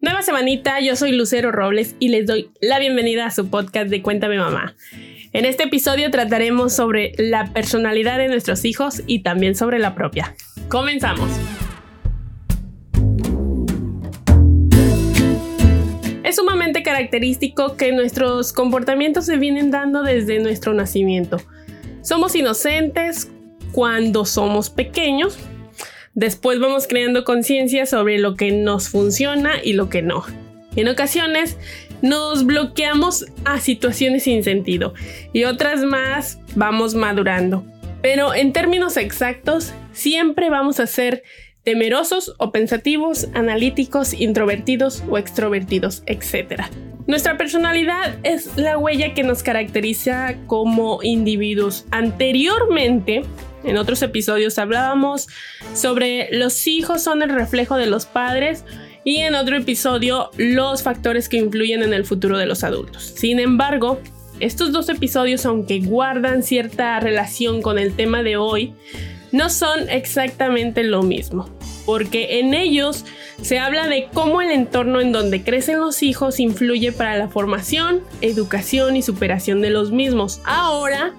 Nueva semanita, yo soy Lucero Robles y les doy la bienvenida a su podcast de Cuéntame Mamá. En este episodio trataremos sobre la personalidad de nuestros hijos y también sobre la propia. Comenzamos. Es sumamente característico que nuestros comportamientos se vienen dando desde nuestro nacimiento. Somos inocentes cuando somos pequeños, Después vamos creando conciencia sobre lo que nos funciona y lo que no. En ocasiones nos bloqueamos a situaciones sin sentido y otras más vamos madurando. Pero en términos exactos, siempre vamos a ser temerosos o pensativos, analíticos, introvertidos o extrovertidos, etc. Nuestra personalidad es la huella que nos caracteriza como individuos. Anteriormente, en otros episodios hablábamos sobre los hijos son el reflejo de los padres y en otro episodio los factores que influyen en el futuro de los adultos. Sin embargo, estos dos episodios, aunque guardan cierta relación con el tema de hoy, no son exactamente lo mismo, porque en ellos se habla de cómo el entorno en donde crecen los hijos influye para la formación, educación y superación de los mismos. Ahora,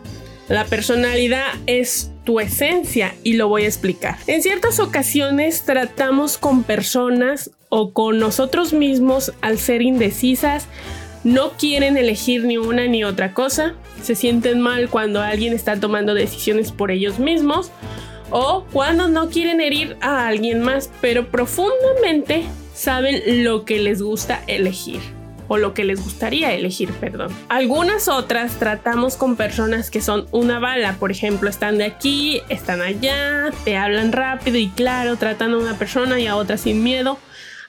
la personalidad es tu esencia y lo voy a explicar. En ciertas ocasiones tratamos con personas o con nosotros mismos al ser indecisas, no quieren elegir ni una ni otra cosa, se sienten mal cuando alguien está tomando decisiones por ellos mismos o cuando no quieren herir a alguien más, pero profundamente saben lo que les gusta elegir o lo que les gustaría elegir, perdón. Algunas otras tratamos con personas que son una bala, por ejemplo, están de aquí, están allá, te hablan rápido y claro, tratan a una persona y a otra sin miedo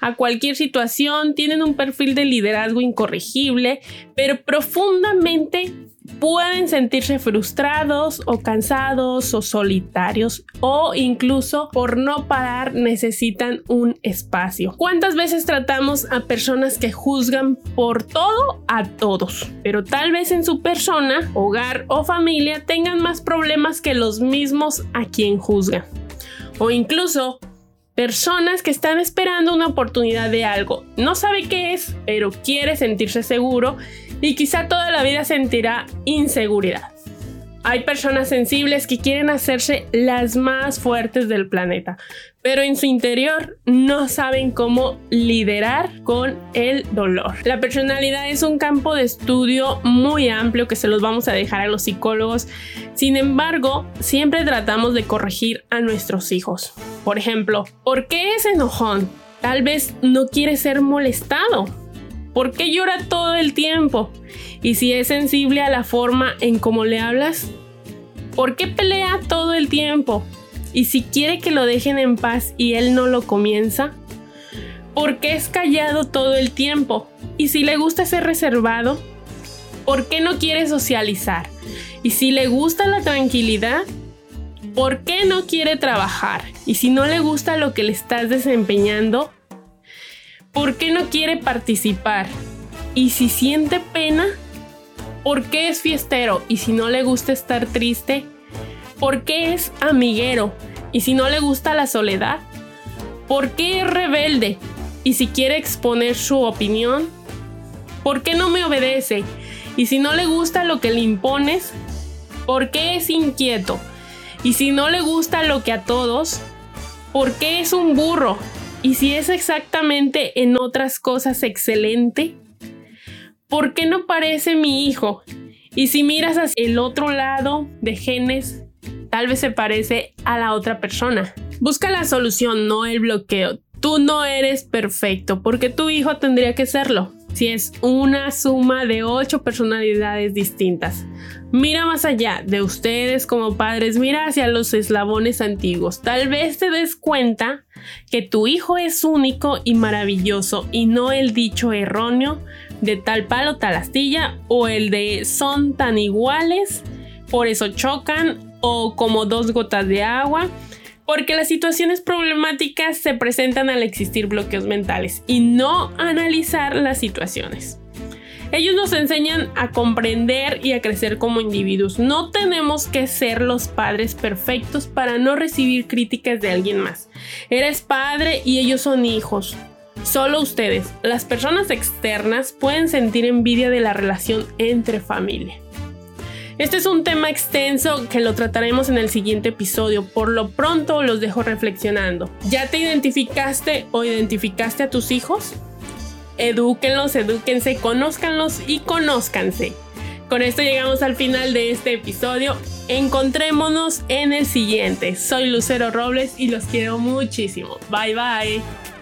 a cualquier situación, tienen un perfil de liderazgo incorregible, pero profundamente pueden sentirse frustrados o cansados o solitarios o incluso por no parar necesitan un espacio. ¿Cuántas veces tratamos a personas que juzgan por todo a todos? Pero tal vez en su persona, hogar o familia tengan más problemas que los mismos a quien juzgan. O incluso personas que están esperando una oportunidad de algo. No sabe qué es, pero quiere sentirse seguro y quizá toda la vida sentirá inseguridad. Hay personas sensibles que quieren hacerse las más fuertes del planeta, pero en su interior no saben cómo liderar con el dolor. La personalidad es un campo de estudio muy amplio que se los vamos a dejar a los psicólogos. Sin embargo, siempre tratamos de corregir a nuestros hijos. Por ejemplo, ¿por qué es enojón? Tal vez no quiere ser molestado ¿Por qué llora todo el tiempo? Y si es sensible a la forma en cómo le hablas, ¿por qué pelea todo el tiempo? Y si quiere que lo dejen en paz y él no lo comienza, ¿por qué es callado todo el tiempo? Y si le gusta ser reservado, ¿por qué no quiere socializar? Y si le gusta la tranquilidad, ¿por qué no quiere trabajar? Y si no le gusta lo que le estás desempeñando, ¿por qué no quiere participar? Y si siente pena, ¿por qué es fiestero? Y si no le gusta estar triste, ¿por qué es amiguero? Y si no le gusta la soledad, ¿por qué es rebelde? Y si quiere exponer su opinión, ¿por qué no me obedece? Y si no le gusta lo que le impones, ¿por qué es inquieto? Y si no le gusta lo que a todos, ¿por qué es un burro? Y si es exactamente en otras cosas excelente, ¿por qué no parece mi hijo? Y si miras hacia el otro lado de genes, tal vez se parece a la otra persona. Busca la solución, no el bloqueo. Tú no eres perfecto, porque tu hijo tendría que serlo. Si es una suma de ocho personalidades distintas. Mira más allá de ustedes como padres, mira hacia los eslabones antiguos. Tal vez te des cuenta que tu hijo es único y maravilloso y no el dicho erróneo de tal palo tal astilla o el de son tan iguales, por eso chocan o como dos gotas de agua. Porque las situaciones problemáticas se presentan al existir bloqueos mentales y no analizar las situaciones. Ellos nos enseñan a comprender y a crecer como individuos. No tenemos que ser los padres perfectos para no recibir críticas de alguien más. Eres padre y ellos son hijos. Solo ustedes, las personas externas, pueden sentir envidia de la relación entre familia. Este es un tema extenso que lo trataremos en el siguiente episodio. Por lo pronto los dejo reflexionando. ¿Ya te identificaste o identificaste a tus hijos? Edúquenlos, edúquense, conózcanlos y conózcanse. Con esto llegamos al final de este episodio. Encontrémonos en el siguiente. Soy Lucero Robles y los quiero muchísimo. Bye bye.